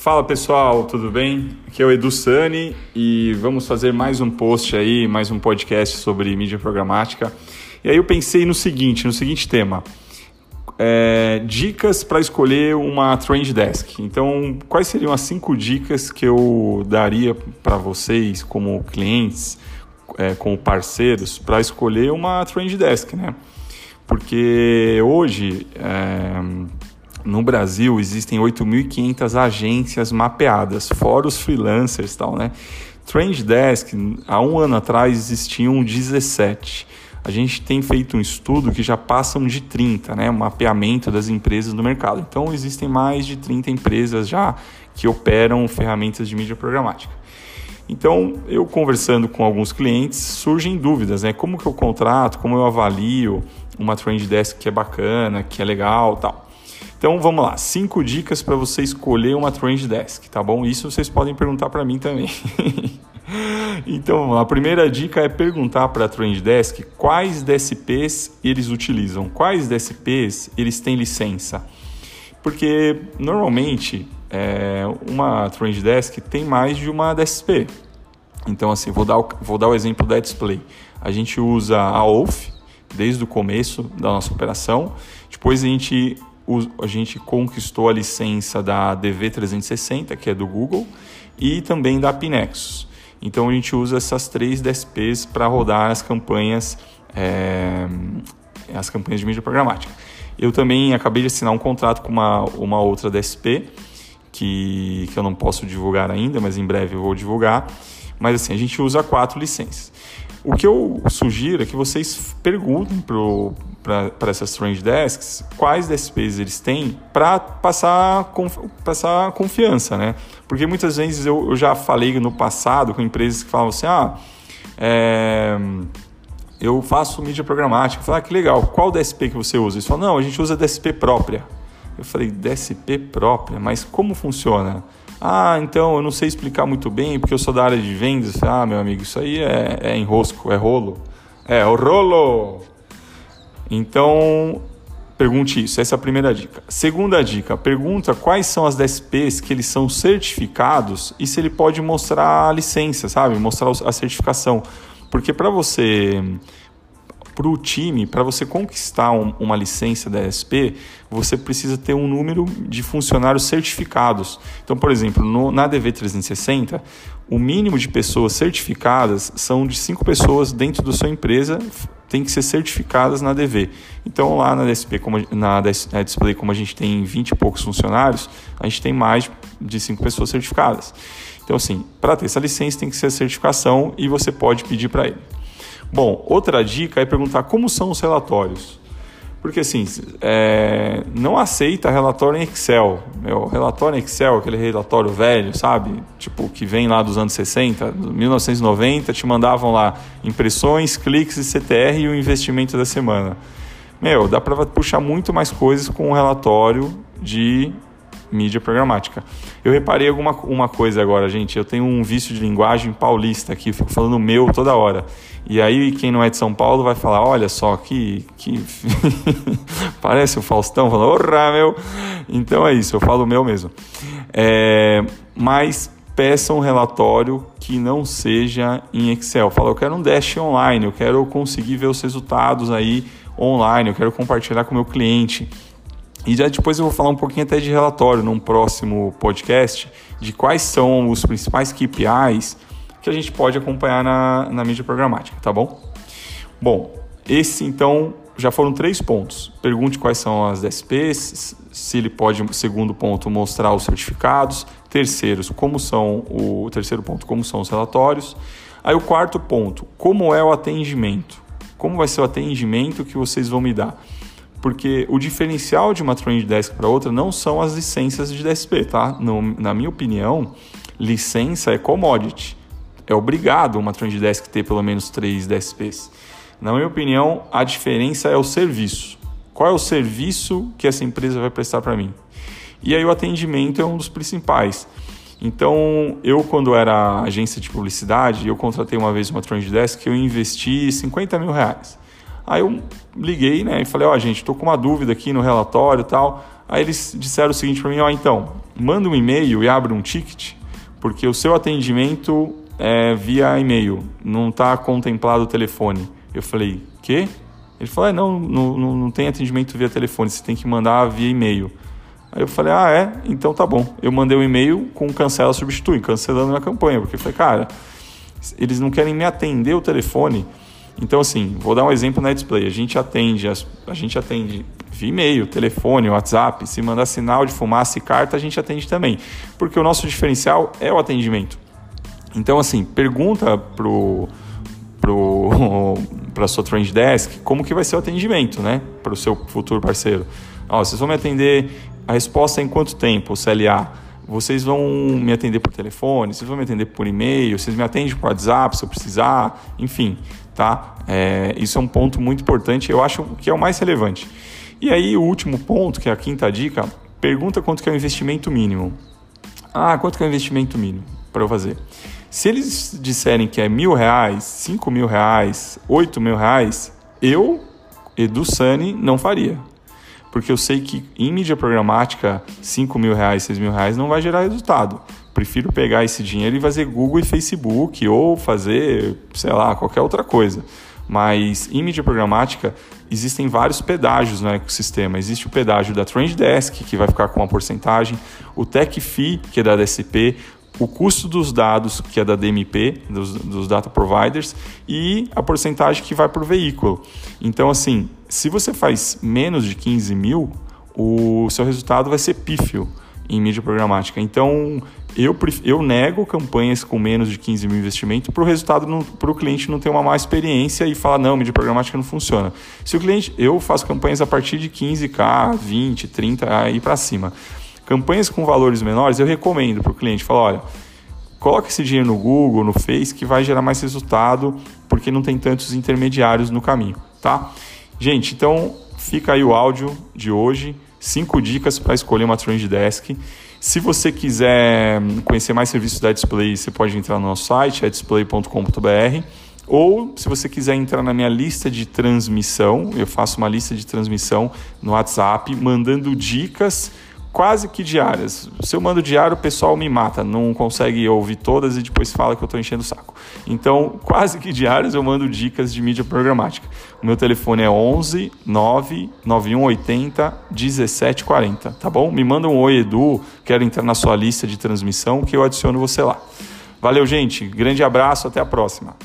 Fala pessoal, tudo bem? Aqui é o Edu Sani e vamos fazer mais um post aí, mais um podcast sobre mídia programática. E aí eu pensei no seguinte, no seguinte tema. É, dicas para escolher uma Trend Desk. Então, quais seriam as cinco dicas que eu daria para vocês, como clientes, é, como parceiros, para escolher uma Trend Desk, né? Porque hoje é, no Brasil existem 8.500 agências mapeadas, fora os freelancers e tal, né? Trend Desk, há um ano atrás existiam 17. A gente tem feito um estudo que já passam de 30, né? Mapeamento das empresas do mercado. Então existem mais de 30 empresas já que operam ferramentas de mídia programática. Então, eu conversando com alguns clientes, surgem dúvidas, né? Como que eu contrato, como eu avalio uma Trend Desk que é bacana, que é legal, tal. Então vamos lá, cinco dicas para você escolher uma Trend Desk, tá bom? Isso vocês podem perguntar para mim também. então, a primeira dica é perguntar para a Trend Desk quais DSPs eles utilizam, quais DSPs eles têm licença. Porque normalmente é, uma Trend Desk tem mais de uma DSP. Então, assim, vou dar, o, vou dar o exemplo da Display. A gente usa a OAuth desde o começo da nossa operação. Depois a gente a gente conquistou a licença da DV360, que é do Google, e também da Pinexus. Então a gente usa essas três DSPs para rodar as campanhas, é, as campanhas de mídia programática. Eu também acabei de assinar um contrato com uma, uma outra DSP, que, que eu não posso divulgar ainda, mas em breve eu vou divulgar. Mas assim, a gente usa quatro licenças. O que eu sugiro é que vocês perguntem para essas Strange Desks quais DSPs eles têm para passar, passar confiança, né? Porque muitas vezes eu, eu, já falei no passado com empresas que falam assim, ah, é, eu faço mídia programática. Eu falei, ah, que legal, qual DSP que você usa? Eles falam, não, a gente usa DSP própria. Eu falei, DSP própria? Mas como funciona? Ah, então eu não sei explicar muito bem porque eu sou da área de vendas. Ah, meu amigo, isso aí é, é enrosco, é rolo. É, o rolo! Então, pergunte isso. Essa é a primeira dica. Segunda dica: pergunta quais são as DSPs que eles são certificados e se ele pode mostrar a licença, sabe? Mostrar a certificação. Porque para você para o time, para você conquistar um, uma licença da ESP, você precisa ter um número de funcionários certificados. Então, por exemplo, no, na DV360, o mínimo de pessoas certificadas são de cinco pessoas dentro da sua empresa tem que ser certificadas na DV. Então, lá na DSP, como, na, Display, como a gente tem 20 e poucos funcionários, a gente tem mais de cinco pessoas certificadas. Então, assim, para ter essa licença tem que ser a certificação e você pode pedir para ele. Bom, outra dica é perguntar como são os relatórios. Porque assim, é, não aceita relatório em Excel. Meu, relatório em Excel, aquele relatório velho, sabe? Tipo, que vem lá dos anos 60, 1990, te mandavam lá impressões, cliques e CTR e o investimento da semana. Meu, dá para puxar muito mais coisas com um relatório de mídia programática. Eu reparei alguma uma coisa agora, gente. Eu tenho um vício de linguagem paulista aqui, fico falando meu toda hora. E aí, quem não é de São Paulo vai falar: olha só, que. que... Parece o Faustão falando, orra, meu. Então é isso, eu falo meu mesmo. É... Mas peça um relatório que não seja em Excel. Fala, eu quero um dash online, eu quero conseguir ver os resultados aí online, eu quero compartilhar com o meu cliente. E já depois eu vou falar um pouquinho até de relatório num próximo podcast de quais são os principais KPIs que a gente pode acompanhar na, na mídia programática, tá bom? Bom, esse então já foram três pontos. Pergunte quais são as DSPs, se ele pode, segundo ponto, mostrar os certificados. Terceiros, como são o terceiro ponto, como são os relatórios. Aí o quarto ponto, como é o atendimento? Como vai ser o atendimento que vocês vão me dar? Porque o diferencial de uma Trend Desk para outra não são as licenças de DSP, tá? No, na minha opinião, licença é commodity. É obrigado uma Trend Desk ter pelo menos três DSPs. Na minha opinião, a diferença é o serviço. Qual é o serviço que essa empresa vai prestar para mim? E aí o atendimento é um dos principais. Então, eu quando era agência de publicidade, eu contratei uma vez uma Trend Desk eu investi 50 mil reais. Aí eu liguei, né, e falei, ó, oh, gente, tô com uma dúvida aqui no relatório e tal. Aí eles disseram o seguinte para mim, ó, oh, então, manda um e-mail e abre um ticket, porque o seu atendimento é via e-mail, não está contemplado o telefone. Eu falei, quê? Ele falou, é, não, não, não tem atendimento via telefone, você tem que mandar via e-mail. Aí eu falei, ah, é? Então tá bom. Eu mandei um e-mail com cancela substitui, cancelando minha campanha, porque eu falei, cara, eles não querem me atender o telefone. Então, assim, vou dar um exemplo na display. A gente atende, a gente atende via e-mail, telefone, WhatsApp. Se mandar sinal de fumaça e carta, a gente atende também. Porque o nosso diferencial é o atendimento. Então, assim, pergunta pro pro para sua trend desk como que vai ser o atendimento, né, para o seu futuro parceiro. Ó, vocês vão me atender a resposta é em quanto tempo, CLA? Vocês vão me atender por telefone, vocês vão me atender por e-mail, vocês me atendem por WhatsApp se eu precisar, enfim, tá? É, isso é um ponto muito importante, eu acho que é o mais relevante. E aí o último ponto, que é a quinta dica, pergunta quanto que é o investimento mínimo. Ah, quanto que é o investimento mínimo para eu fazer? Se eles disserem que é mil reais, cinco mil reais, oito mil reais, eu, Edu Sani, não faria. Porque eu sei que em mídia programática, cinco mil reais, seis mil reais não vai gerar resultado. Prefiro pegar esse dinheiro e fazer Google e Facebook ou fazer, sei lá, qualquer outra coisa. Mas em mídia programática existem vários pedágios no ecossistema. Existe o pedágio da Trend Desk, que vai ficar com uma porcentagem, o Tech Fee, que é da DSP, o custo dos dados, que é da DMP, dos, dos data providers, e a porcentagem que vai para o veículo. Então, assim, se você faz menos de 15 mil, o seu resultado vai ser pífio em mídia programática. Então, eu, eu nego campanhas com menos de 15 mil investimento para o resultado, para o cliente não ter uma má experiência e falar, não, mídia programática não funciona. Se o cliente, eu faço campanhas a partir de 15k, 20, 30, aí para cima. Campanhas com valores menores, eu recomendo para o cliente, falar, olha, coloca esse dinheiro no Google, no Face, que vai gerar mais resultado, porque não tem tantos intermediários no caminho, tá? Gente, então fica aí o áudio de hoje, cinco dicas para escolher uma Trend Desk. Se você quiser conhecer mais serviços da Display, você pode entrar no nosso site, é display.com.br. Ou se você quiser entrar na minha lista de transmissão, eu faço uma lista de transmissão no WhatsApp, mandando dicas quase que diárias. Se eu mando diário, o pessoal me mata, não consegue ouvir todas e depois fala que eu estou enchendo o saco. Então, quase que diárias eu mando dicas de mídia programática. O meu telefone é 11 9 9180 1740, tá bom? Me manda um oi, Edu, quero entrar na sua lista de transmissão que eu adiciono você lá. Valeu, gente. Grande abraço, até a próxima.